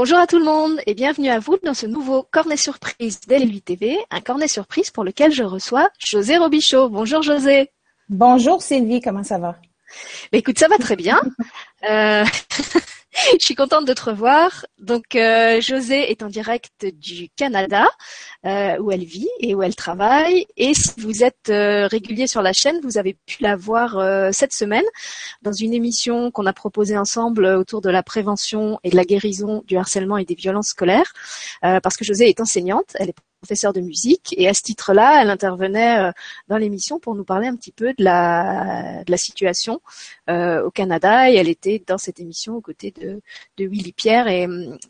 Bonjour à tout le monde et bienvenue à vous dans ce nouveau cornet surprise d'LLU TV, un cornet surprise pour lequel je reçois José Robichaud. Bonjour José. Bonjour Sylvie, comment ça va? Écoute, ça va très bien. Euh, je suis contente de te revoir. Donc, euh, José est en direct du Canada, euh, où elle vit et où elle travaille. Et si vous êtes euh, régulier sur la chaîne, vous avez pu la voir euh, cette semaine dans une émission qu'on a proposée ensemble autour de la prévention et de la guérison du harcèlement et des violences scolaires. Euh, parce que José est enseignante, elle est professeure de musique et à ce titre-là, elle intervenait euh, dans l'émission pour nous parler un petit peu de la, de la situation euh, au Canada et elle était dans cette émission aux côtés de, de Willy Pierre et,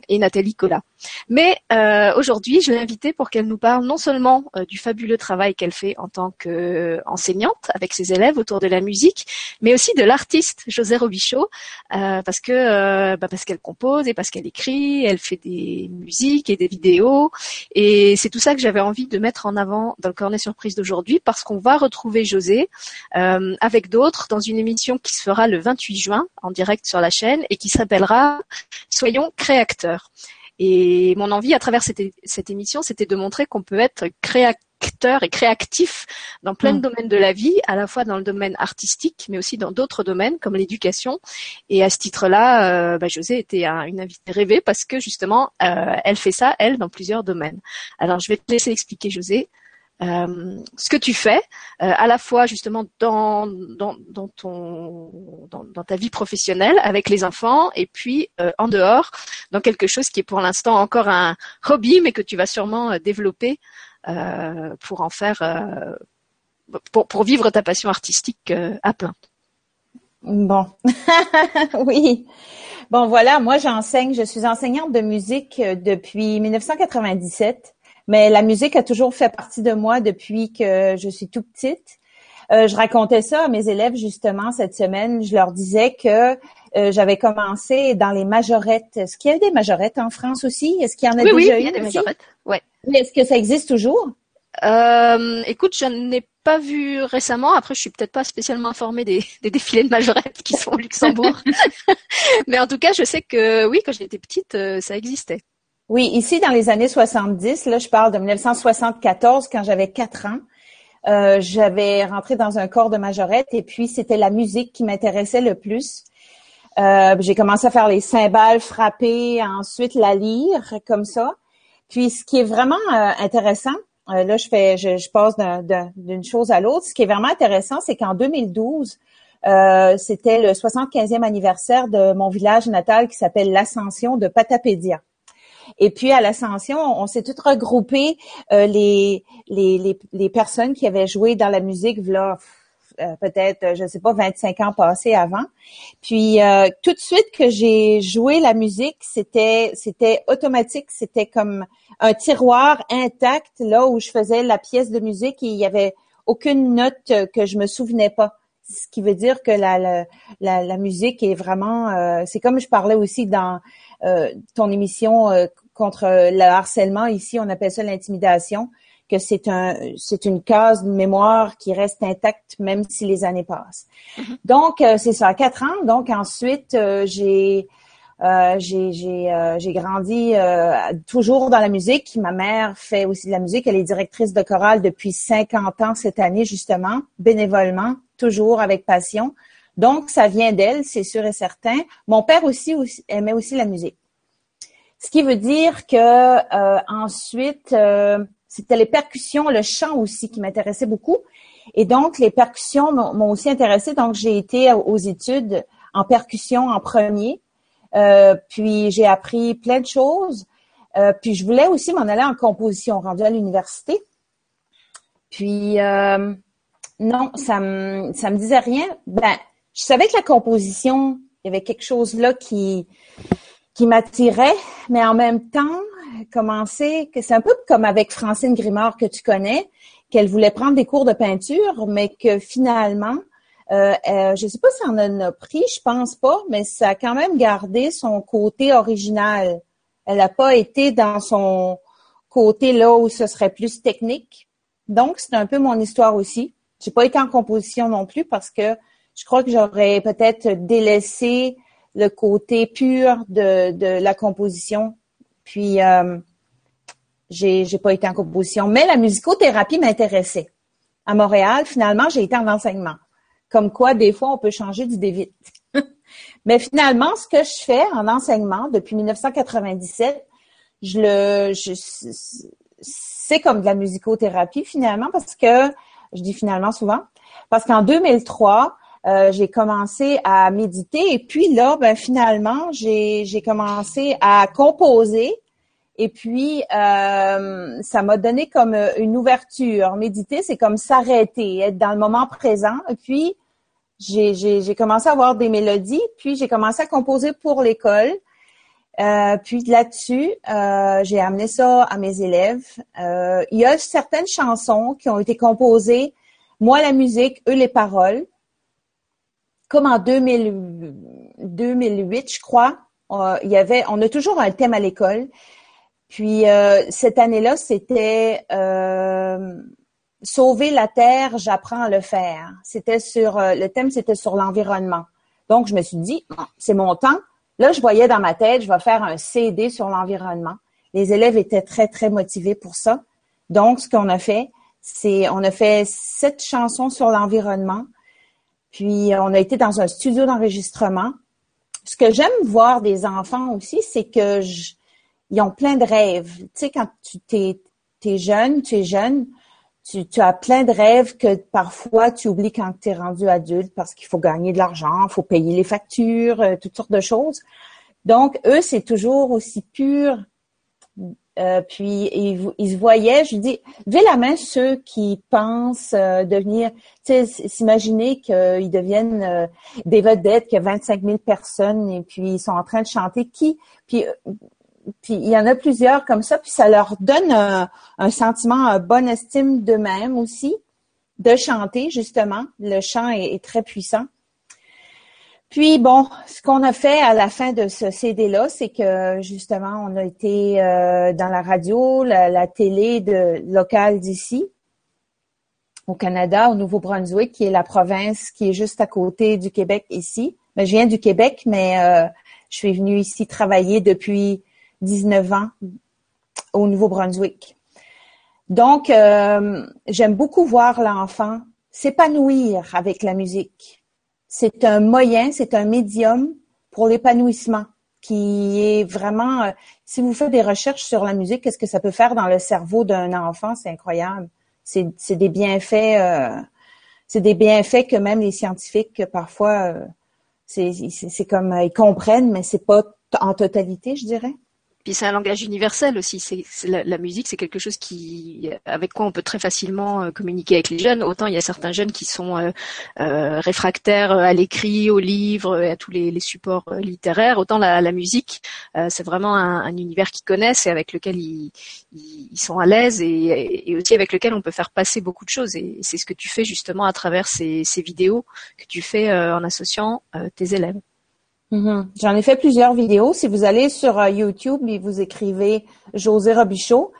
et Nathalie Collat. Mais euh, aujourd'hui, je l'ai invitée pour qu'elle nous parle non seulement euh, du fabuleux travail qu'elle fait en tant qu'enseignante avec ses élèves autour de la musique, mais aussi de l'artiste José Robichaud, euh, parce que bah parce qu'elle compose et parce qu'elle écrit, elle fait des musiques et des vidéos, et c'est tout ça que j'avais envie de mettre en avant dans le cornet surprise d'aujourd'hui, parce qu'on va retrouver José euh, avec d'autres dans une émission qui se fera le 28 juin en direct sur la chaîne et qui s'appellera Soyons créateurs. Et mon envie à travers cette, cette émission, c'était de montrer qu'on peut être créateur et créatif dans plein de domaines de la vie, à la fois dans le domaine artistique, mais aussi dans d'autres domaines comme l'éducation. Et à ce titre-là, euh, bah, José était un- une invitée rêvée parce que justement, euh, elle fait ça, elle, dans plusieurs domaines. Alors, je vais te laisser expliquer, José, euh, ce que tu fais, euh, à la fois justement dans, dans, dans ton, dans, ta vie professionnelle avec les enfants, et puis euh, en dehors, dans quelque chose qui est pour l'instant encore un hobby, mais que tu vas sûrement euh, développer euh, pour en faire, pour, pour vivre ta passion artistique à plein. Bon, oui. Bon, voilà, moi j'enseigne, je suis enseignante de musique depuis 1997, mais la musique a toujours fait partie de moi depuis que je suis tout petite. Euh, je racontais ça à mes élèves justement cette semaine. Je leur disais que euh, j'avais commencé dans les majorettes. Est-ce qu'il y a des majorettes en France aussi? Est-ce qu'il y en a Oui, oui, déjà il y a eu des majorettes. Ouais. Oui, Est-ce que ça existe toujours? Euh, écoute, je n'ai pas vu récemment. Après, je suis peut-être pas spécialement informée des, des défilés de majorettes qui sont au Luxembourg. Mais en tout cas, je sais que oui, quand j'étais petite, euh, ça existait. Oui, ici dans les années 70, là je parle de 1974 quand j'avais quatre ans. Euh, j'avais rentré dans un corps de majorette et puis c'était la musique qui m'intéressait le plus. Euh, j'ai commencé à faire les cymbales frapper, ensuite la lyre comme ça. Puis ce qui est vraiment euh, intéressant, là je fais, je, passe d'un- d'un- d'une chose à l'autre. Ce qui est vraiment intéressant, c'est qu'en 2012, euh, c'était le 75e anniversaire de mon village natal qui s'appelle l'Ascension de Patapédia. Et puis à l'Ascension, on, s'est toutes regroupés euh, les, les, les, les personnes qui avaient joué dans la musique, voilà, euh, peut-être, je ne sais pas, 25 ans passés avant. Puis euh, tout de suite que j'ai joué la musique, c'était c'était automatique, c'était comme un tiroir intact là où je faisais la pièce de musique et il y avait aucune note que je me souvenais pas. Ce qui veut dire que la, la, la, la musique est vraiment, euh, c'est comme je parlais aussi dans ton émission euh, contre le harcèlement. Ici, on appelle ça l'intimidation, que c'est un, c'est une case de mémoire qui reste intacte même si les années passent. Donc, euh, c'est ça, quatre ans. Donc, ensuite, euh, j'ai, euh, j'ai, euh, grandi euh, toujours dans la musique. Ma mère fait aussi de la musique. Elle est directrice de chorale depuis 50 ans cette année, justement, bénévolement, toujours avec passion. Donc, ça vient d'elle, c'est sûr et certain. Mon père aussi, aussi aimait aussi la musique. Ce qui veut dire que euh, ensuite, euh, c'était les percussions, le chant aussi qui m'intéressait beaucoup. Et donc, les percussions m'ont aussi intéressée. Donc, j'ai été aux études en percussion en premier. Euh, puis, j'ai appris plein de choses. Euh, puis, je voulais aussi m'en aller en composition, rendue à l'université. Puis, euh, non, ça me, ça me disait rien. Ben, je savais que la composition, il y avait quelque chose là qui, qui m'attirait, mais en même temps, commencer, que c'est un peu comme avec Francine Grimard que tu connais, qu'elle voulait prendre des cours de peinture, mais que finalement, euh, je sais pas si on en a pris, je pense pas, mais ça a quand même gardé son côté original. Elle n'a pas été dans son côté là où ce serait plus technique. Donc, c'est un peu mon histoire aussi. J'ai pas été en composition non plus parce que je crois que j'aurais peut-être délaissé le côté pur de, la composition Puis, euh, j'ai, pas été en composition. Mais la musicothérapie m'intéressait. À Montréal, finalement, j'ai été en enseignement. Comme quoi, des fois, on peut changer d'idée vite. Mais finalement, ce que je fais en enseignement depuis 1997, je le, c'est comme de la musicothérapie finalement parce que, je dis finalement souvent, parce qu'en 2003, euh, j'ai commencé à méditer et puis là, ben, finalement, j'ai, commencé à composer et puis euh, ça m'a donné comme une ouverture. Méditer, c'est comme s'arrêter, être dans le moment présent. Et puis j'ai commencé à avoir des mélodies, puis j'ai commencé à composer pour l'école. Euh, puis là-dessus, euh, j'ai amené ça à mes élèves. Euh, il y a certaines chansons qui ont été composées, moi la musique, eux les paroles comme en 2008, je crois, euh, il y avait, on a toujours un thème à l'école. Puis euh, cette année-là, c'était euh, sauver la terre, j'apprends à le faire. C'était sur le thème, c'était sur l'environnement. Donc je me suis dit, c'est mon temps. Là, je voyais dans ma tête, je vais faire un CD sur l'environnement. Les élèves étaient très très motivés pour ça. Donc ce qu'on a fait, c'est on a fait sept chansons sur l'environnement. Puis euh, on a été dans un studio d'enregistrement. Ce que j'aime voir des enfants aussi, c'est que ils ont plein de rêves. Tu sais, quand tu t'es es jeune, tu es jeune, tu, tu, as plein de rêves que parfois tu oublies quand tu es rendu adulte parce qu'il faut gagner de l'argent, il faut payer les factures, euh, toutes sortes de choses. Donc, eux, c'est toujours aussi pur euh, puis ils, se voyaient, je dis, levez la main ceux qui pensent euh, devenir, tu sais, s'imaginer qu'ils deviennent euh, des vedettes, qu'il y a 25 000 personnes et puis ils sont en train de chanter. Qui, puis, puis il y en a plusieurs comme ça, puis ça leur donne un, sentiment, une bonne estime d'eux-mêmes aussi, de chanter justement. Le chant est très puissant. Puis bon, ce qu'on a fait à la fin de ce CD-là, c'est que justement, on a été euh, dans la radio, la, télé de, locale d'ici, au Canada, au Nouveau-Brunswick, qui est la province qui est juste à côté du Québec ici. Ben, je viens du Québec, mais euh, je suis venue ici travailler depuis 19 ans au Nouveau-Brunswick. Donc, euh, j'aime beaucoup voir l'enfant s'épanouir avec la musique c'est un moyen, c'est un médium pour l'épanouissement qui est vraiment, euh, si vous faites des recherches sur la musique, qu'est-ce que ça peut faire dans le cerveau d'un enfant, c'est incroyable. C'est, des bienfaits, euh, c'est des bienfaits que même les scientifiques parfois, euh, c'est, comme ils comprennent, mais c'est pas en totalité, je dirais. C'est un langage universel aussi. C'est, la, musique, c'est quelque chose qui, avec quoi on peut très facilement euh, communiquer avec les jeunes. Autant il y a certains jeunes qui sont euh, euh, réfractaires à l'écrit, aux livres, à tous les, supports littéraires. Autant la, musique, c'est vraiment un, univers qu'ils connaissent et avec lequel ils, sont à l'aise et, aussi avec lequel on peut faire passer beaucoup de choses. Et c'est ce que tu fais justement à travers ces vidéos que tu fais en associant tes élèves. Mm-hmm. J'en ai fait plusieurs vidéos. Si vous allez sur euh, YouTube et vous écrivez José Robichaud,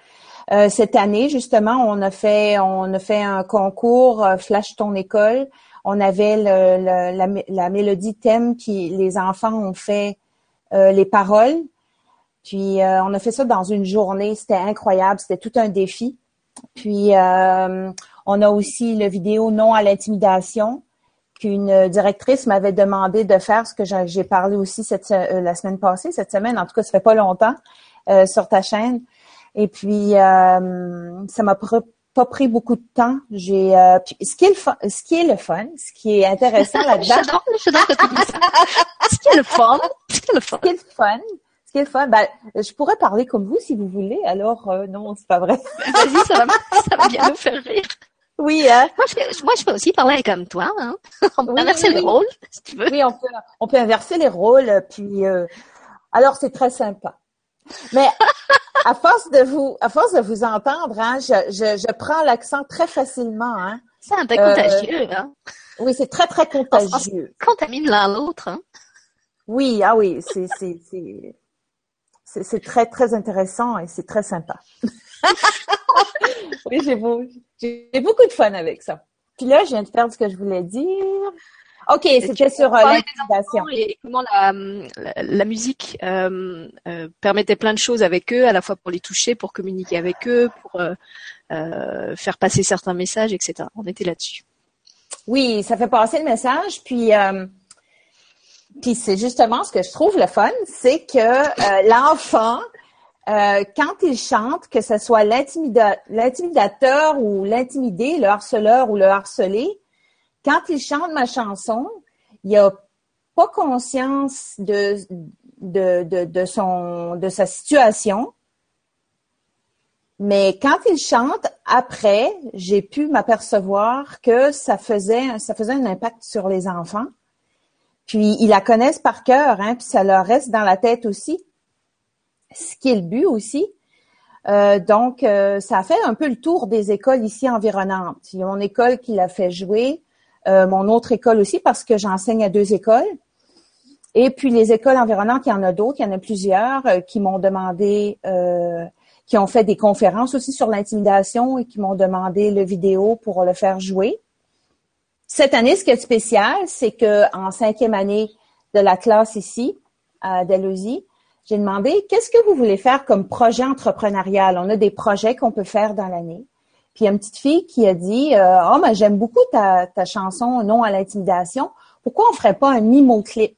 euh, cette année justement, on a fait on a fait un concours euh, Flash ton école. On avait le, la, mélodie thème qui les enfants ont fait les paroles. Puis on a fait ça dans une journée. C'était incroyable. C'était tout un défi. Puis on a aussi le vidéo non à l'intimidation qu'une directrice m'avait demandé de faire, ce que j'ai parlé aussi cette, euh, la semaine passée, cette semaine, en tout cas, ça fait pas longtemps, euh, sur ta chaîne. Et puis, euh, ça m'a pas pris beaucoup de temps. J'ai ce qui est le fun, ce qui est le fun, ce qui est intéressant là-dedans. ce qui est le fun, ce qui est le fun, ce qui est le fun, ce qui est le fun. Ben, je pourrais parler comme vous si vous voulez. Alors non, c'est pas vrai. Vas-y, ça va, ça va bien nous faire rire. Oui, hein? Moi, je, moi, je peux aussi parler comme toi. Hein? On peut inverser les rôles, si tu veux. Oui, on peut, on peut inverser les rôles. Puis, euh, alors, c'est très sympa. Mais à force de vous, à force de vous entendre, hein, je, je, je prends l'accent très facilement. Hein? C'est un peu contagieux. Hein? Oui, c'est très, très contagieux. On, contamine l'un l'autre. Hein? Oui, ah oui, c'est, c'est, c'est, c'est très, très intéressant et c'est très sympa. oui, j'ai, beau, j'ai beaucoup de fun avec ça. Puis là, je viens de perdre ce que je voulais dire. Ok, c'était sur euh, l'intimidation. Et, comment la, la, musique euh, euh, permettait plein de choses avec eux, à la fois pour les toucher, pour communiquer avec eux, pour euh, faire passer certains messages, etc. On était là-dessus. Oui, ça fait passer le message. Puis, puis c'est justement ce que je trouve le fun, c'est que l'enfant, quand il chante, que ce soit l'intimidateur ou l'intimidé, le harceleur ou le harcelé, quand il chante ma chanson, il a pas conscience de, de, de, de, son, de sa situation. Mais quand il chante, après, j'ai pu m'apercevoir que ça faisait, ça faisait un impact sur les enfants. Puis ils la connaissent par cœur, hein, puis ça leur reste dans la tête aussi. Ce qui est but aussi. Euh, donc, euh, ça fait un peu le tour des écoles ici environnantes. Il y a une école qui l'a fait jouer. Euh, mon autre école aussi parce que j'enseigne à deux écoles. Et puis les écoles environnantes, il y en a d'autres, il y en a plusieurs qui m'ont demandé, qui ont fait des conférences aussi sur l'intimidation et qui m'ont demandé le vidéo pour le faire jouer. Cette année, ce qui est spécial, c'est que en cinquième année de la classe ici à Dalhousie, j'ai demandé qu'est-ce que vous voulez faire comme projet entrepreneurial? On a des projets qu'on peut faire dans l'année. Puis il y a une petite fille qui a dit euh, Oh, mais j'aime beaucoup ta, ta chanson Non à l'intimidation. Pourquoi on ferait pas un mimo-clip?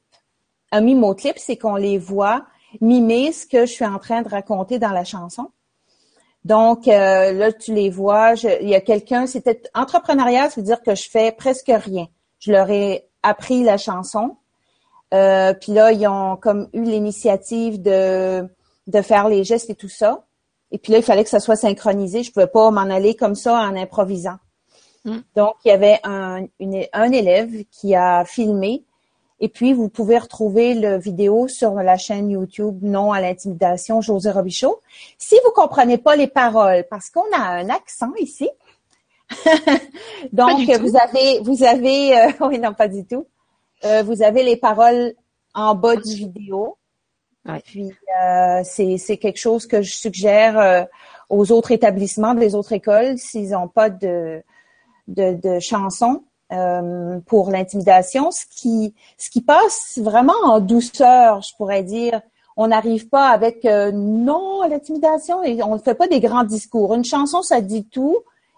Un mimo-clip, c'est qu'on les voit mimer ce que je suis en train de raconter dans la chanson. Donc euh, là, tu les vois. il y a quelqu'un, c'était entrepreneurial, ça veut dire que je fais presque rien. Je leur ai appris la chanson. Euh, puis là, ils ont comme eu l'initiative de, de faire les gestes et tout ça. Et puis là, il fallait que ça soit synchronisé. Je pouvais pas m'en aller comme ça en improvisant. Hmm. Donc, il y avait un, un élève qui a filmé. Et puis, vous pouvez retrouver le vidéo sur la chaîne YouTube Non à l'intimidation, José Robichaud. Si vous comprenez pas les paroles, parce qu'on a un accent ici. Donc, vous avez, vous avez, euh, oui, non, pas du tout. Euh, vous avez les paroles en bas du vidéo. Puis euh, c'est quelque chose que je suggère euh, aux autres établissements, des autres écoles, s'ils n'ont pas de, de, de chansons euh, pour l'intimidation, ce qui ce qui passe vraiment en douceur, je pourrais dire. On n'arrive pas avec non à l'intimidation et on ne fait pas des grands discours. Une chanson, ça dit tout.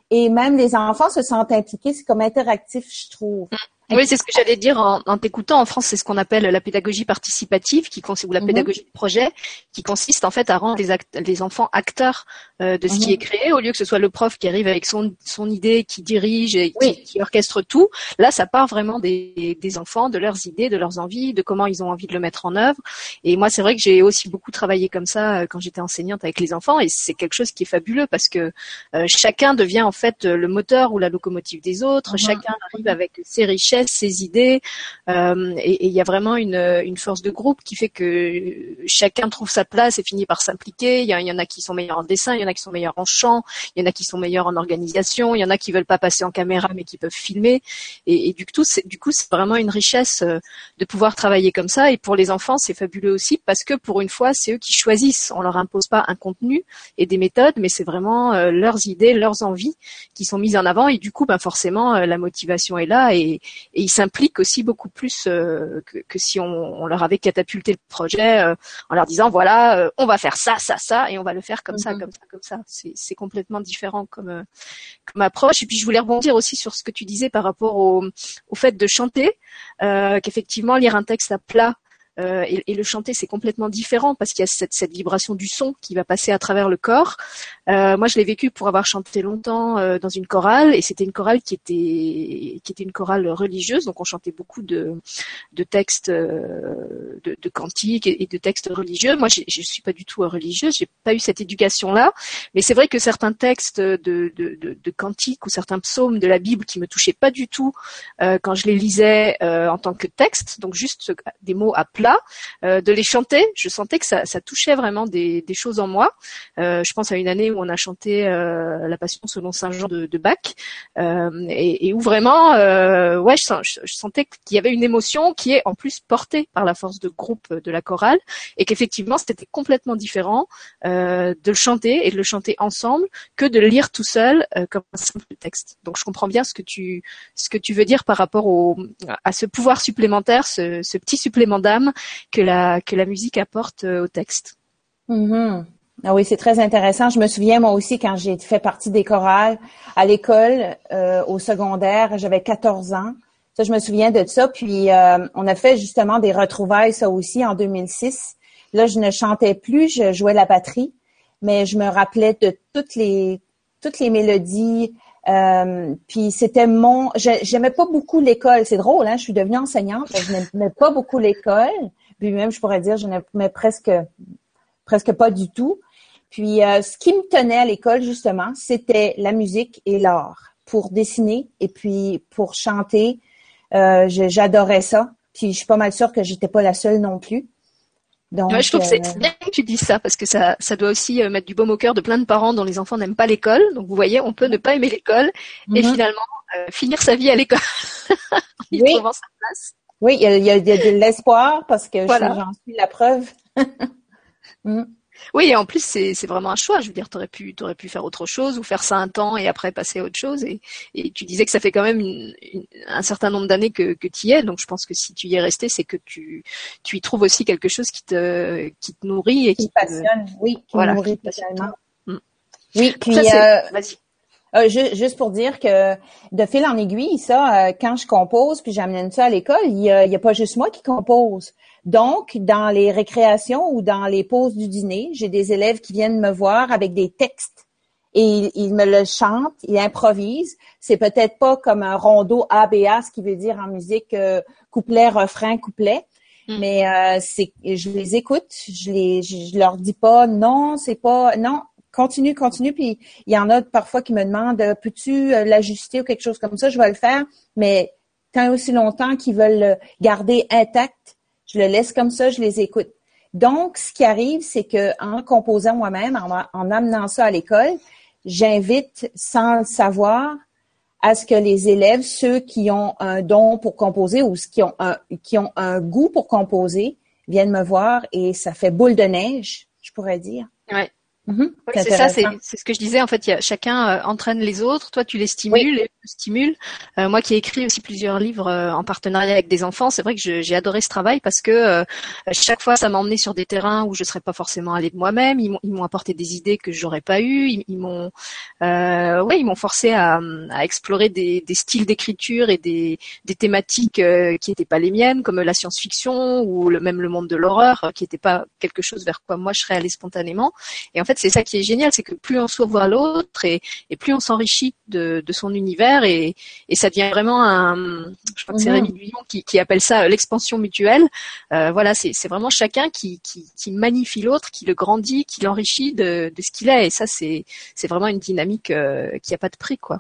Et même les enfants se sentent impliqués. C'est comme interactif, je trouve. Oui, c'est ce que j'allais dire en, en t'écoutant. En France, c'est ce qu'on appelle la pédagogie participative, qui ou la mhm. pédagogie de projet, qui consiste en fait à rendre les, les enfants acteurs euh, de ce qui mhm. est créé, au lieu que ce soit le prof qui arrive avec son, son idée, qui dirige et qui, orchestre tout. Là, ça part vraiment des, des, enfants, de leurs idées, de leurs envies, de comment ils ont envie de le mettre en œuvre. Et moi, c'est vrai que j'ai aussi beaucoup travaillé comme ça euh, quand j'étais enseignante avec les enfants, et c'est quelque chose qui est fabuleux parce que euh, chacun devient en fait le moteur ou la locomotive des autres. Mhm. Chacun arrive avec ses richesses ses idées, euh, et il y a vraiment une, une, force de groupe qui fait que chacun trouve sa place et finit par s'impliquer. Il y, y, en a qui sont meilleurs en dessin, il y en a qui sont meilleurs en chant, il y en a qui sont meilleurs en organisation, il y en a qui veulent pas passer en caméra mais qui peuvent filmer. Et, et du coup, c'est, du coup, c'est vraiment une richesse euh, de pouvoir travailler comme ça. Et pour les enfants, c'est fabuleux aussi parce que pour une fois, c'est eux qui choisissent. On leur impose pas un contenu et des méthodes, mais c'est vraiment euh, leurs idées, leurs envies qui sont mises en avant. Et du coup, ben forcément, la motivation est là et, et ils s'impliquent aussi beaucoup plus euh, que, que, si on, on, leur avait catapulté le projet euh, en leur disant voilà, euh, on va faire ça, ça, ça, et on va le faire comme ça, mhm. comme ça, comme ça. C'est complètement différent comme, comme approche. Et puis je voulais rebondir aussi sur ce que tu disais par rapport au, au fait de chanter, qu'effectivement lire un texte à plat euh, et, et, le chanter, c'est complètement différent parce qu'il y a cette, cette, vibration du son qui va passer à travers le corps. Euh, moi, je l'ai vécu pour avoir chanté longtemps euh, dans une chorale et c'était une chorale qui était qui était une chorale religieuse, donc on chantait beaucoup de, de textes, euh, de, de, cantiques et, de textes religieux. Moi, je suis pas du tout religieuse, j'ai pas eu cette éducation-là, mais c'est vrai que certains textes de, de, de, de, cantiques ou certains psaumes de la Bible qui me touchaient pas du tout euh, quand je les lisais en tant que texte, donc juste des mots à plat euh, de les chanter. Je sentais que ça, touchait vraiment des, choses en moi. Euh, je pense à une année où on a chanté la Passion selon Saint Jean de, Bach, et, et, où vraiment, ouais, je, sentais qu'il y avait une émotion qui est en plus portée par la force de groupe de la chorale, et qu'effectivement c'était complètement différent de le chanter et de le chanter ensemble que de le lire tout seul comme un simple texte. Donc je comprends bien ce que tu ce que tu veux dire par rapport au à ce pouvoir supplémentaire, ce, ce petit supplément d'âme que la que la musique apporte au texte. Mm-hmm. Ah oui, c'est très intéressant. Je me souviens moi aussi quand j'ai fait partie des chorales à l'école euh, au secondaire, j'avais 14 ans. Ça, je me souviens de ça. Puis euh, on a fait justement des retrouvailles, ça aussi, en 2006. Là, je ne chantais plus, je jouais la batterie, mais je me rappelais de toutes les toutes les mélodies. Euh, puis c'était mon, j'aimais pas beaucoup l'école. C'est drôle, hein. Je suis devenue enseignante, je n'aimais pas beaucoup l'école. Puis même, je pourrais dire, je n'aimais presque presque pas du tout. Puis euh, ce qui me tenait à l'école justement, c'était la musique et l'art pour dessiner et puis pour chanter. Euh, j'adorais ça. Puis je suis pas mal sûre que j'étais pas la seule non plus. Donc, je trouve que c'est euh, bien que tu dis ça parce que ça, ça doit aussi mettre du baume au cœur de plein de parents dont les enfants n'aiment pas l'école. Donc vous voyez, on peut ne pas aimer l'école et mm-hmm. finalement finir sa vie à l'école oui. sa place. Oui, il y a, il y a de l'espoir parce que j'en suis la preuve. Mm. Oui, et en plus c'est vraiment un choix. Je veux dire, t'aurais pu t'aurais pu faire autre chose ou faire ça un temps et après passer à autre chose. Et, et tu disais que ça fait quand même un certain nombre d'années que que tu y es. Donc je pense que si tu y es resté, c'est que tu tu y trouves aussi quelque chose qui te qui te nourrit et qui, qui passionne. Oui, qui voilà, nourrit mm. Oui, puis euh, vas-y. Euh, juste pour dire que de fil en aiguille, ça, euh, quand je compose, puis j'amène ça à l'école, il n'y a, a, pas juste moi qui compose. Donc, dans les récréations ou dans les pauses du dîner, j'ai des élèves qui viennent me voir avec des textes et ils, me le chantent, ils improvisent. C'est peut-être pas comme un rondeau ABA, ce qui veut dire en musique euh, couplet, refrain, couplet. Mm. Mais euh, c'est, je les écoute, je les, je, leur dis pas non, c'est pas non, continue, continue. Puis il y en a parfois qui me demandent peux-tu euh, l'ajuster ou quelque chose comme ça? Je vais le faire, mais tant aussi longtemps qu'ils veulent le garder intact, je le laisse comme ça, je les écoute. Donc, ce qui arrive, c'est que en composant moi-même, en, amenant ça à l'école, j'invite, sans le savoir, à ce que les élèves, ceux qui ont un don pour composer ou ceux qui ont un, qui ont un goût pour composer, viennent me voir et ça fait boule de neige, je pourrais dire. Ouais. Mm-hmm. c'est ça, c'est ce que je disais. En fait, y a, chacun euh, entraîne les autres. Toi, tu les stimules, et stimules. Euh, moi, qui ai écrit aussi plusieurs livres euh, en partenariat avec des enfants, c'est vrai que j'ai adoré ce travail parce que chaque fois, ça m'a emmené sur des terrains où je serais pas forcément allée de moi-même. Ils m'ont apporté des idées que j'aurais pas eues. Ils, m'ont, ouais, forcé à, explorer des, styles d'écriture et des, thématiques qui n'étaient pas les miennes, comme la science-fiction ou même le monde de l'horreur, qui n'était pas quelque chose vers quoi moi je serais allée spontanément. Et en fait c'est ça qui est génial, c'est que plus on s'ouvre à l'autre et, plus on s'enrichit de, son univers et, ça devient vraiment un, je crois que c'est mhm. Rémi Guillon qui, appelle ça l'expansion mutuelle. Euh, voilà, c'est vraiment chacun qui, qui, magnifie l'autre, qui le grandit, qui l'enrichit de, ce qu'il est. Et ça, c'est vraiment une dynamique euh, qui a pas de prix, quoi.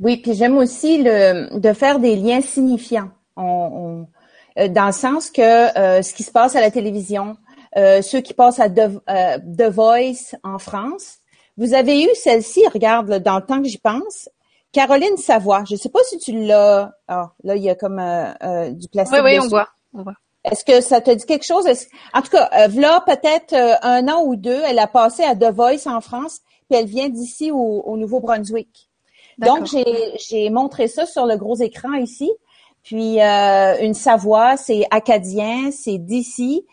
Oui, puis j'aime aussi le, de faire des liens signifiants. Euh, dans le sens que ce qui se passe à la télévision, euh, ceux qui passent à euh, The, Voice en France. Vous avez eu celle-ci, regarde, dans le temps que j'y pense, Caroline Savoie. Je ne sais pas si tu l'as. Ah, là, il y a comme euh, du plastique. Oui, oui, on voit. On voit. Est-ce que ça te dit quelque chose? En tout cas, là, peut-être un an ou deux, elle a passé à The Voice en France, puis elle vient d'ici au, Nouveau-Brunswick. Donc, j'ai montré ça sur le gros écran ici. Puis, une Savoie, c'est acadien, c'est d'ici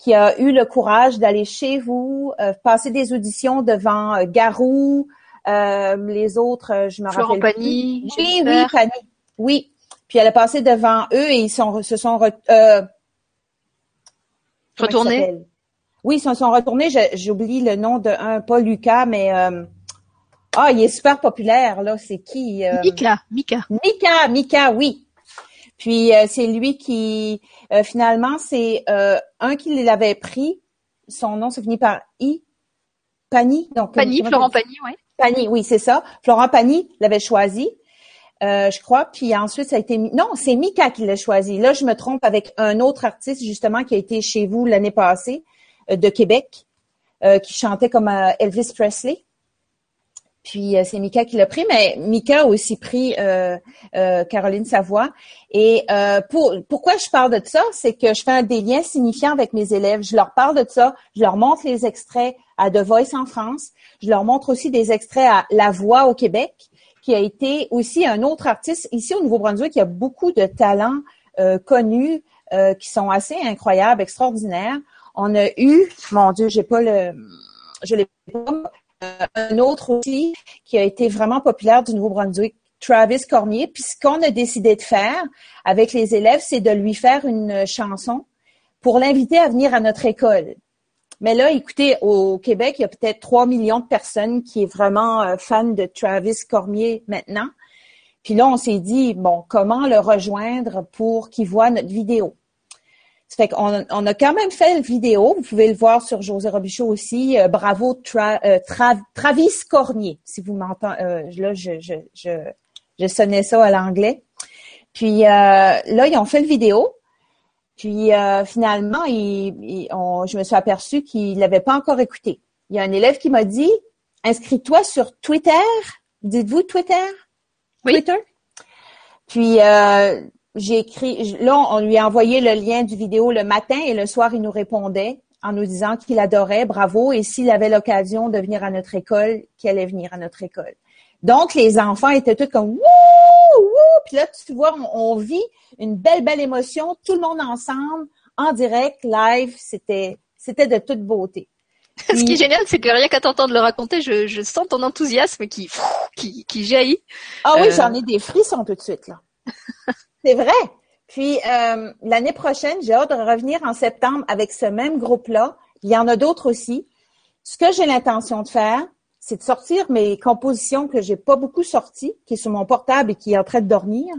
qui a eu le courage d'aller chez vous, euh, passer des auditions devant euh, Garou, euh, les autres, je me Florent rappelle. Pagny, oui, oui, Pagny. Oui. Puis elle a passé devant eux et ils sont, se sont retournés? Oui, ils se sont retournés. J'oublie le nom de un, pas Lucas, mais ah, il est super populaire là. C'est qui Mika, Mika. Mika, Mika, oui. Puis euh, c'est lui qui euh, finalement c'est euh, un qui l'avait pris. Son nom se finit par I. Pani. Donc Pani, Florent Pani, oui. Pani, oui, c'est ça. Florent Pani l'avait choisi. je crois. Puis ensuite, ça a été non, c'est Mika qui l'a choisi. Là, je me trompe avec un autre artiste justement qui a été chez vous l'année passée de Québec, qui chantait comme Elvis Presley. Puis c'est Mika qui l'a pris, mais Mika a aussi pris Caroline Savoie. Et pour, pourquoi je parle de ça, c'est que je fais des liens signifiants avec mes élèves. Je leur parle de ça, je leur montre les extraits à The Voice en France. Je leur montre aussi des extraits à La Voix au Québec, qui a été aussi un autre artiste. Ici au Nouveau-Brunswick, il y a beaucoup de talents connus qui sont assez incroyables, extraordinaires. On a eu, mon Dieu, j'ai pas le, je l'ai pas, euh, un autre aussi qui a été vraiment populaire du Nouveau-Brunswick, Travis Cormier. Puis ce qu'on a décidé de faire avec les élèves, c'est de lui faire une chanson pour l'inviter à venir à notre école. Mais là, écoutez, au Québec, il y a peut-être 3 millions de personnes qui est vraiment euh, fan de Travis Cormier maintenant. Puis là, on s'est dit, bon, comment le rejoindre pour qu'il voit notre vidéo? Ça fait qu'on on a quand même fait une vidéo. Vous pouvez le voir sur José Robichaud aussi. Euh, bravo euh, Travis Cornier, si vous m'entendez. Euh, là, je, je, je, je, sonnais ça à l'anglais. Puis là, ils ont fait le vidéo. Puis finalement, il, je me suis aperçue qu'il l'avait pas encore écouté. Il y a un élève qui m'a dit inscris-toi sur Twitter. Dites-vous Twitter? Oui. Twitter? Puis j'ai écrit, là, on lui a envoyé le lien du vidéo le matin et le soir, il nous répondait en nous disant qu'il adorait, bravo, et s'il avait l'occasion de venir à notre école, qu'il allait venir à notre école. Donc, les enfants étaient tous comme wouh, wouh, puis là, tu vois, on, vit une belle, belle émotion, tout le monde ensemble, en direct, live, c'était, c'était de toute beauté. Ce qui est génial, c'est que rien qu'à t'entendre le raconter, je, je, sens ton enthousiasme qui, qui, qui jaillit. Ah oui, euh, j'en ai des frissons tout de suite, là. C'est vrai. Puis euh, l'année prochaine, j'ai hâte de revenir en septembre avec ce même groupe-là. Il y en a d'autres aussi. Ce que j'ai l'intention de faire, c'est de sortir mes compositions que j'ai pas beaucoup sorties, qui sont sur mon portable et qui est en train de dormir,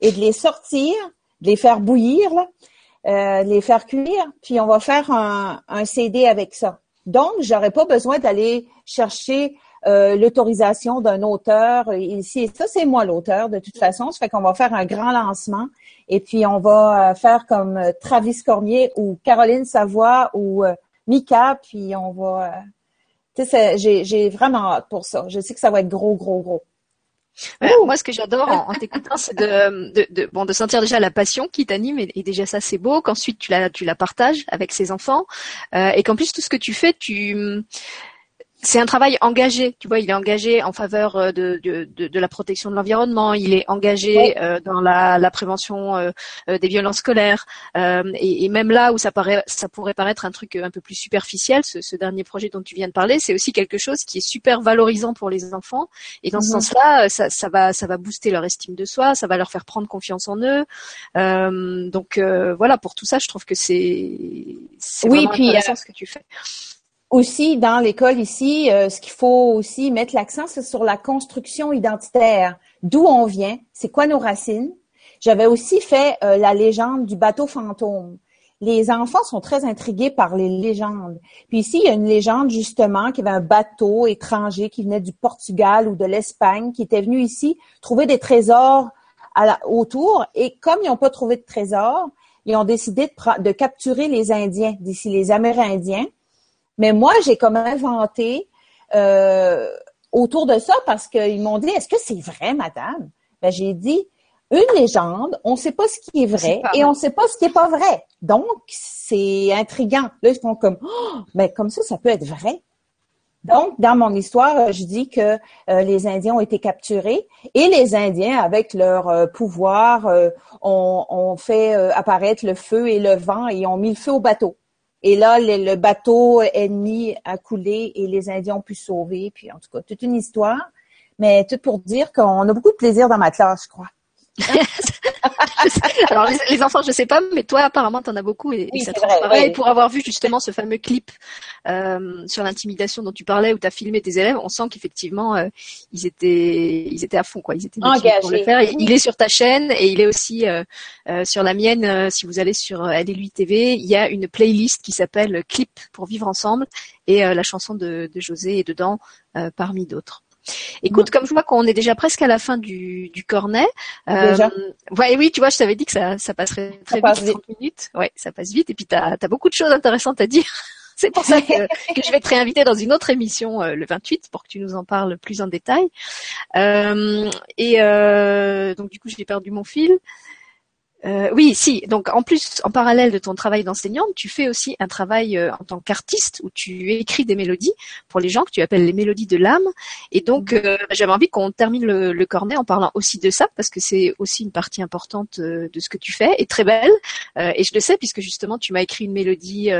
et de les sortir, de les faire bouillir, euh, les faire cuire, puis on va faire un, un CD avec ça. Donc, j'aurais pas besoin d'aller chercher euh, l'autorisation d'un auteur ici. ça, c'est moi l'auteur de toute façon. Ça fait qu'on va faire un grand lancement et puis on va euh, faire comme euh, Travis Cormier ou Caroline Savoie ou Mika, puis on va. tu sais, j'ai vraiment hâte pour ça. Je sais que ça va être gros, gros, gros. moi, ce que j'adore en, t'écoutant, c'est de, de, de, bon, de sentir déjà la passion qui t'anime et, déjà ça, c'est beau. Qu'ensuite tu la, tu la partages avec ses enfants et qu'en plus tout ce que tu fais, tu c'est un travail engagé, tu vois, il est engagé en faveur euh, de, de, de, la protection de l'environnement, il est engagé euh, dans la, la prévention euh, des violences scolaires, et, et, même là où ça, paraît, ça pourrait paraître un truc un peu plus superficiel, ce, ce dernier projet dont tu viens de parler, c'est aussi quelque chose qui est super valorisant pour les enfants, et dans ce mhm. sens-là, ça, ça, va, ça va booster leur estime de soi, ça va leur faire prendre confiance en eux, donc voilà, pour tout ça, je trouve que c'est oui, puis, intéressant ce que tu fais aussi dans l'école ici, euh, ce qu'il faut aussi mettre l'accent, c'est sur la construction identitaire. D'où on vient, c'est quoi nos racines? J'avais aussi fait euh, la légende du bateau fantôme. Les enfants sont très intrigués par les légendes. Puis ici, il y a une légende justement qu'il y avait un bateau étranger qui venait du Portugal ou de l'Espagne, qui était venu ici trouver des trésors à autour. Et comme ils n'ont pas trouvé de trésors, ils ont décidé de, de capturer les Indiens d'ici, les Amérindiens mais moi, j'ai comme inventé euh, autour de ça parce qu'ils m'ont dit Est-ce que c'est vrai, madame? Ben, j'ai dit une légende, on ne sait pas ce qui est vrai et on ne sait pas ce qui est pas vrai. Donc, c'est intriguant. Là, ils font comme oh, ben, comme ça, ça peut être vrai. Donc, dans mon histoire, je dis que euh, les Indiens ont été capturés et les Indiens, avec leur euh, pouvoir, ont, ont, fait apparaître le feu et le vent et ont mis le feu au bateau. Et là, le, bateau ennemi a coulé et les Indiens ont pu sauver. Puis en tout cas, toute une histoire. Mais tout pour dire qu'on a beaucoup de plaisir dans ma classe, je crois. Alors les, enfants, je sais pas, mais toi apparemment tu en as beaucoup et, ça pareil. Pour avoir vu justement ce fameux clip euh, sur l'intimidation dont tu parlais où tu as filmé tes élèves, on sent qu'effectivement euh, ils étaient ils étaient à fond quoi, ils étaient engagés pour le faire. Il est sur ta chaîne et il est aussi euh, sur la mienne. si vous allez sur lui TV, il y a une playlist qui s'appelle Clip pour vivre ensemble et la chanson de, de José est dedans parmi d'autres. Écoute, comme je vois qu'on est déjà presque à la fin du, du cornet. Euh, ouais, oui, tu vois, je t'avais dit que ça, ça passerait très vite, 30 minutes. Ouais, ça passe vite. Et puis, tu as, beaucoup de choses intéressantes à dire. C'est pour ça que, je vais te réinviter dans une autre émission le 28 pour que tu nous en parles plus en détail. et donc du coup, j'ai perdu mon fil. Euh, oui, si. Donc en plus, en parallèle de ton travail d'enseignante, tu fais aussi un travail euh, en tant qu'artiste où tu écris des mélodies pour les gens que tu appelles les mélodies de l'âme. Et donc mhm. euh, j'avais envie qu'on termine le, cornet en parlant aussi de ça parce que c'est aussi une partie importante de ce que tu fais et très belle. et je le sais puisque justement tu m'as écrit une mélodie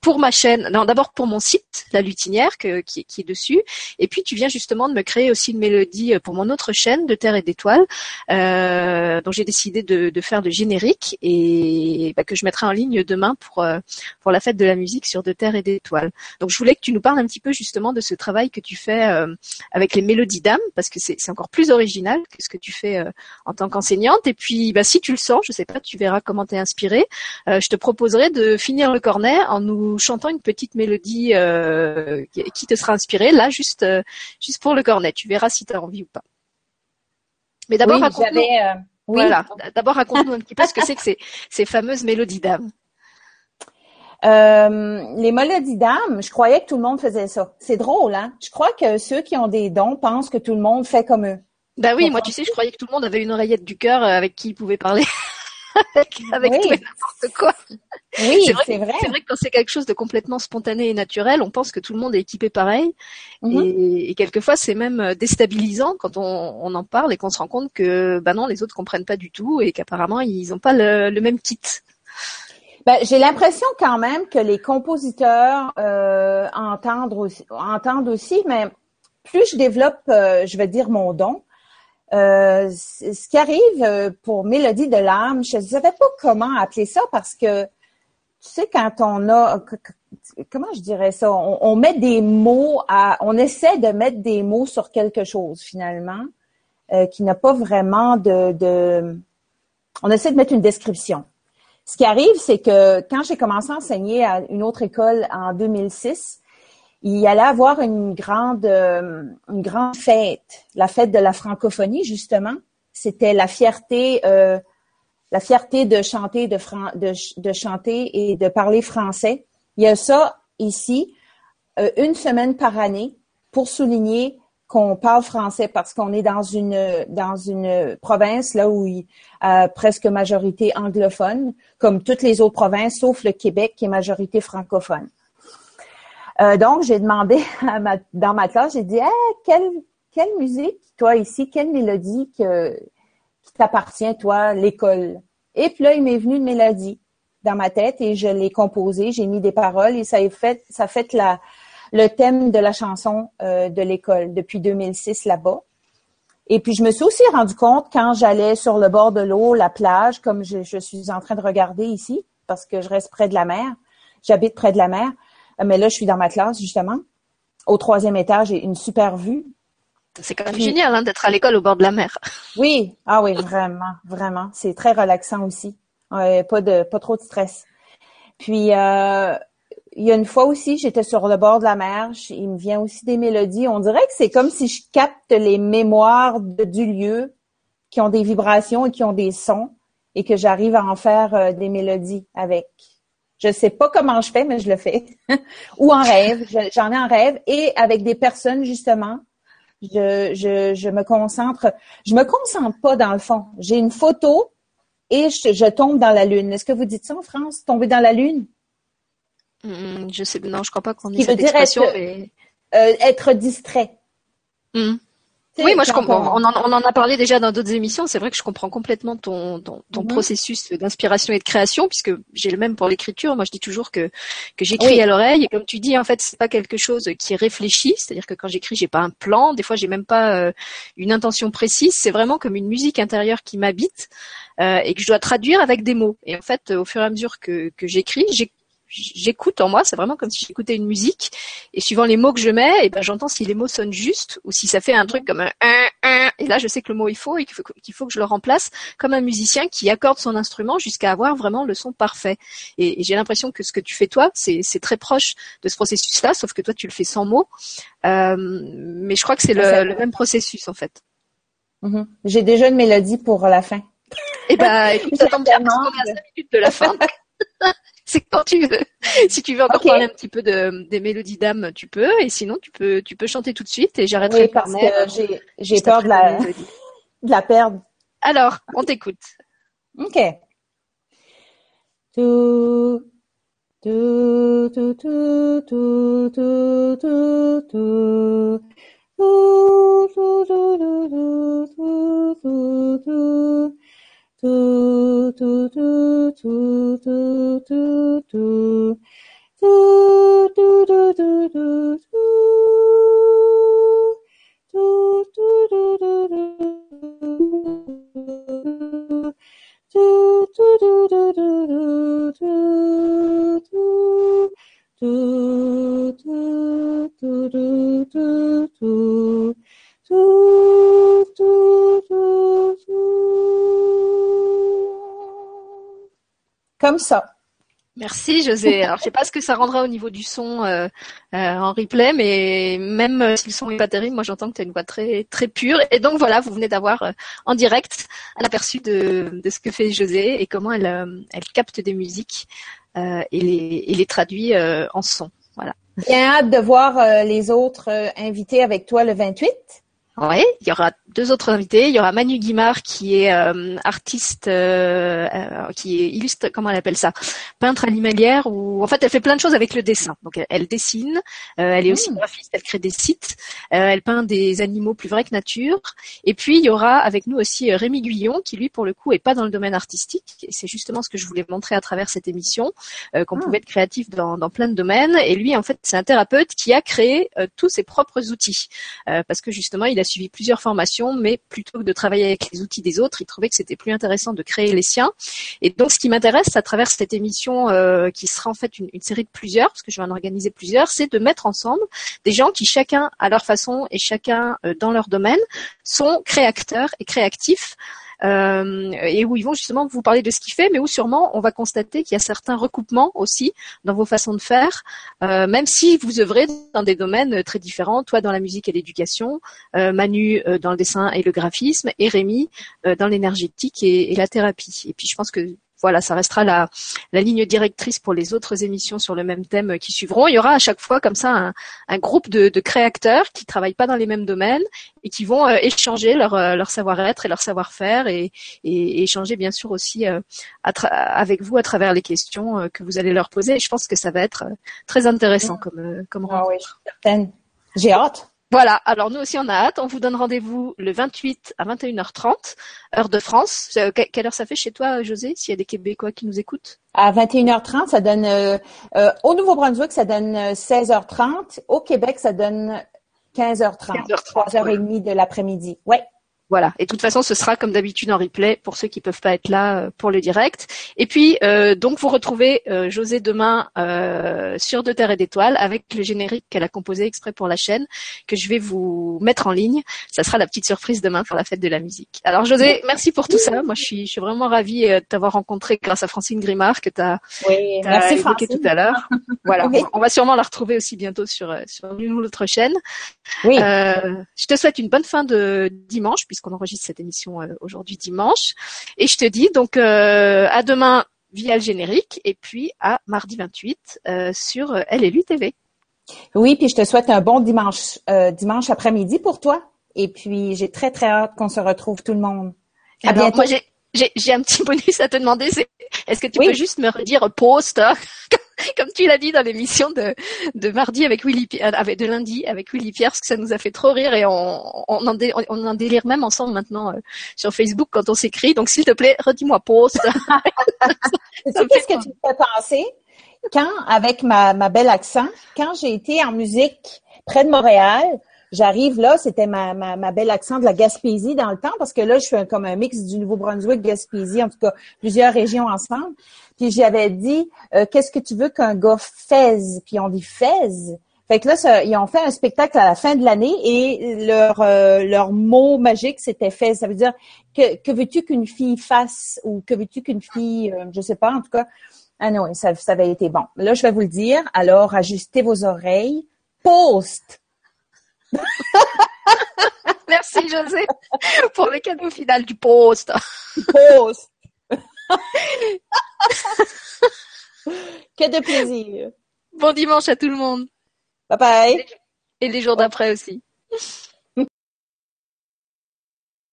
pour ma chaîne, non d'abord pour mon site, la lutinière qui, est dessus, et puis tu viens justement de me créer aussi une mélodie euh, pour mon autre chaîne de Terre et d'étoiles, euh, dont j'ai décidé de, faire le générique et bah, que je mettrai en ligne demain pour euh, pour la fête de la musique sur de Terre et d'étoiles. Donc je voulais que tu nous parles un petit peu justement de ce travail que tu fais euh, avec les mélodies d'âme, parce que c'est encore plus original que ce que tu fais en tant qu'enseignante. Et puis bah, si tu le sens, je sais pas, tu verras comment t'es inspiré. je te proposerai de finir le cornet en nous nous chantons une petite mélodie euh, qui te sera inspirée, là, juste, euh, juste pour le cornet. Tu verras si tu as envie ou pas. Mais d'abord, raconte-nous. Euh, voilà. Raconte-nous un petit peu ce que c'est que ces, ces fameuses mélodies d'âme. les mélodies d'âme, je croyais que tout le monde faisait ça. C'est drôle, hein? Je crois que ceux qui ont des dons pensent que tout le monde fait comme eux. Bah oui, moi tu sais, je croyais que tout le monde avait une oreillette du cœur avec qui il pouvait parler. avec, tout et n'importe quoi. Oui, c'est vrai. C'est vrai que quand c'est quelque chose de complètement spontané et naturel, on pense que tout le monde est équipé pareil. Mhm. et, quelquefois, c'est même euh, déstabilisant quand on, en parle et qu'on se rend compte que, bah non, les autres comprennent pas du tout et qu'apparemment, ils n'ont pas le, même kit. Ben, j'ai l'impression quand même que les compositeurs euh, entendent, aussi, entendent aussi, mais plus je développe, euh, je vais dire mon don, euh, ce qui arrive pour Mélodie de l'âme, je ne savais pas comment appeler ça parce que, tu sais, quand on a, comment je dirais ça, on, met des mots à, on essaie de mettre des mots sur quelque chose finalement, euh, qui n'a pas vraiment de, de, on essaie de mettre une description. Ce qui arrive, c'est que quand j'ai commencé à enseigner à une autre école en 2006, il allait avoir une grande, euh, une grande fête, la fête de la francophonie justement. C'était la fierté, euh, la fierté de chanter, et de parler français. Il y a ça ici, euh, une semaine par année, pour souligner qu'on parle français parce qu'on est dans une province là où il a presque majorité anglophone, comme toutes les autres provinces sauf le Québec qui est majorité francophone. Euh, donc, j'ai demandé dans ma classe, j'ai dit, quelle musique, toi ici, quelle mélodie que, qui t'appartient, toi, l'école? Et puis là, il m'est venu une mélodie dans ma tête et je l'ai composée, j'ai mis des paroles et ça a fait, ça fait la, le thème de la chanson euh, de l'école depuis 2006 là-bas. Et puis, je me suis aussi rendu compte quand j'allais sur le bord de l'eau, la plage, comme je, je, suis en train de regarder ici, parce que je reste près de la mer, j'habite près de la mer, mais là, je suis dans ma classe, justement. Au troisième étage, j'ai une super vue. C'est quand même génial hein, d'être à l'école au bord de la mer. Oui, ah oui, vraiment, vraiment. C'est très relaxant aussi. pas de, pas trop de stress. Puis euh, il y a une fois aussi, j'étais sur le bord de la mer. Il me vient aussi des mélodies. On dirait que c'est comme si je capte les mémoires du lieu qui ont des vibrations et qui ont des sons et que j'arrive à en faire euh, des mélodies avec. Je sais pas comment je fais, mais je le fais. Ou en rêve, j'en ai en rêve et avec des personnes justement. Je, je, je me concentre. Je me concentre pas dans le fond. J'ai une photo et je, je tombe dans la lune. Est-ce que vous dites ça en France, tomber dans la lune? Hmm, je sais, non, je crois pas qu'on ait cette expression, être, mais... Euh, être distrait. Hmm. Oui, moi je comprends. On en, on en, a parlé déjà dans d'autres émissions. C'est vrai que je comprends complètement ton, ton, ton mhm. processus d'inspiration et de création, puisque j'ai le même pour l'écriture. Moi, je dis toujours que que j'écris à l'oreille. Et comme tu dis, en fait, c'est pas quelque chose qui est réfléchi. C'est-à-dire que quand j'écris, j'ai pas un plan. Des fois, j'ai même pas euh, une intention précise. C'est vraiment comme une musique intérieure qui m'habite euh, et que je dois traduire avec des mots. Et en fait, au fur et à mesure que que j'écris, j'ai j'écoute en moi, c'est vraiment comme si j'écoutais une musique, et suivant les mots que je mets, et eh ben j'entends si les mots sonnent juste ou si ça fait un truc comme un, un, et là je sais que le mot il faut et qu'il faut, que je le remplace comme un musicien qui accorde son instrument jusqu'à avoir vraiment le son parfait. Et, j'ai l'impression que ce que tu fais toi, c'est, c'est très proche de ce processus-là, sauf que toi tu le fais sans mots, euh, mais je crois que c'est le, le, même processus en fait. Mm-hmm. J'ai déjà une mélodie pour la fin. Et eh ben, écoute, ça tombe bien parce qu'on est à 5 minutes de la fin. c'est quand tu veux. Si tu veux encore parler un petit peu de, des mélodies d'âme, tu peux. Et sinon, tu peux, tu peux chanter tout de suite et j'arrêterai oui, parce que j'ai peur de la, de la perdre. Alors, on t'écoute. OK. Tout, tout, tout, tout, tout, tout, tout, tout. tu tu tu tu tu tu tu tu tu tu tu tu tu tu tu tu tu do do do do do do do do do do do do do Comme ça. Merci José. Alors je sais pas ce que ça rendra au niveau du son euh, euh, en replay, mais même si le son est pas terrible, moi j'entends que tu as une voix très très pure. Et donc voilà, vous venez d'avoir euh, en direct un aperçu de, de ce que fait José et comment elle elle capte des musiques et les et les traduit en son. Voilà. Bien hâte de voir les autres invités avec toi le 28. Oui, il y aura deux autres invités. Il y aura Manu Guimard qui est euh, artiste, euh, euh, qui est illustre, comment elle appelle ça, peintre animalière. Ou en fait, elle fait plein de choses avec le dessin. Donc, elle, dessine. elle est aussi hmm. graphiste. Elle crée des sites. elle peint des animaux plus vrais que nature. Et puis, il y aura avec nous aussi Rémi Guillon, qui lui, pour le coup, est pas dans le domaine artistique. Et c'est justement ce que je voulais montrer à travers cette émission, qu'on ah. pouvait être créatif dans, dans, plein de domaines. Et lui, en fait, c'est un thérapeute qui a créé tous ses propres outils, parce que justement, il a suivi plusieurs formations, mais plutôt que de travailler avec les outils des autres, il trouvait que c'était plus intéressant de créer les siens. Et donc, ce qui m'intéresse à travers cette émission, euh, qui sera en fait une, série de plusieurs, parce que je vais en organiser plusieurs, c'est de mettre ensemble des gens qui chacun à leur façon et chacun euh, dans leur domaine sont créateurs et créatifs et où ils vont justement vous parler de ce qu'il fait, mais où sûrement on va constater qu'il y a certains recoupements aussi dans vos façons de faire, euh, même si vous œuvrez dans des domaines très différents, toi dans la musique et l'éducation, euh, Manu dans le dessin et le graphisme, et Rémi dans l'énergétique et, et la thérapie. Et puis je pense que voilà, ça restera la, ligne directrice pour les autres émissions sur le même thème qui suivront. Il y aura à chaque fois comme ça un, groupe de, créateurs qui travaillent pas dans les mêmes domaines et qui vont euh, échanger leur, euh, leur savoir-être et leur savoir-faire et, échanger bien sûr aussi euh, avec vous à travers les questions que vous allez leur poser. Et je pense que ça va être très intéressant comme, comme ah oui, J'ai hâte. Voilà, alors nous aussi on a hâte. On vous donne rendez-vous le 28 à 21h30, heure de France. Euh, quelle heure ça fait chez toi, José, s'il y a des Québécois qui nous écoutent? À 21h30, ça donne... Euh, euh, au Nouveau-Brunswick, ça donne 16h30. Au Québec, ça donne 15h30. 15h30 3h30 de l'après-midi. Oui. Voilà. Et de toute façon, ce sera comme d'habitude en replay pour ceux qui peuvent pas être là euh, pour le direct. Et puis, euh, donc, vous retrouvez euh, José demain sur De Terre et d'Étoiles avec le générique qu'elle a composé exprès pour la chaîne que je vais vous mettre en ligne. Ça sera la petite surprise demain pour la fête de la musique. Alors, José, merci pour tout ça. Moi, je suis, je suis vraiment ravie de t'avoir rencontré grâce à Francine Grimard que tu as, oui, évoqué tout à l'heure. Voilà. On va sûrement la retrouver aussi bientôt sur, sur une ou l'autre chaîne. Oui. je te souhaite une bonne fin de dimanche puisque qu'on enregistre cette émission euh, aujourd'hui dimanche. Et je te dis donc euh, à demain via le générique et puis à mardi 28 euh, sur LLU TV. Oui, puis je te souhaite un bon dimanche dimanche après-midi pour toi. Et puis j'ai très très hâte qu'on se retrouve tout le monde. À bientôt. Moi j'ai un petit bonus à te demander. Est-ce que tu peux juste me redire post comme tu l'as dit dans l'émission de, de mardi avec Willy, euh, avec de lundi avec Willy Pierre, parce que ça nous a fait trop rire et on, on, en, on en délire même ensemble maintenant euh, sur Facebook quand on s'écrit. Donc s'il te plaît, redis-moi post. Qu'est-ce que tu fais penser? Quand, avec ma, ma belle accent, quand j'ai été en musique près de Montréal, j'arrive là, c'était ma, ma, ma, belle accent de la Gaspésie dans le temps, parce que là, je suis comme un mix du Nouveau-Brunswick, Gaspésie, en tout cas, plusieurs régions ensemble. Puis j'avais dit, euh, qu'est-ce que tu veux qu'un gars faise? Puis on dit faise? Fait que là, ils ont fait un spectacle à la fin de l'année et leur euh, leur mot magique c'était faise. Ça veut dire que, que veux-tu qu'une fille fasse ou que veux-tu qu'une fille, euh, je sais pas, en tout cas. Ah non, ça, ça avait été bon. Là, je vais vous le dire. Alors, ajustez vos oreilles. Post. Merci José pour le cadeau final du post. Post. Que de plaisir. Bon dimanche à tout le monde. Bye bye. Et les jours d'après aussi.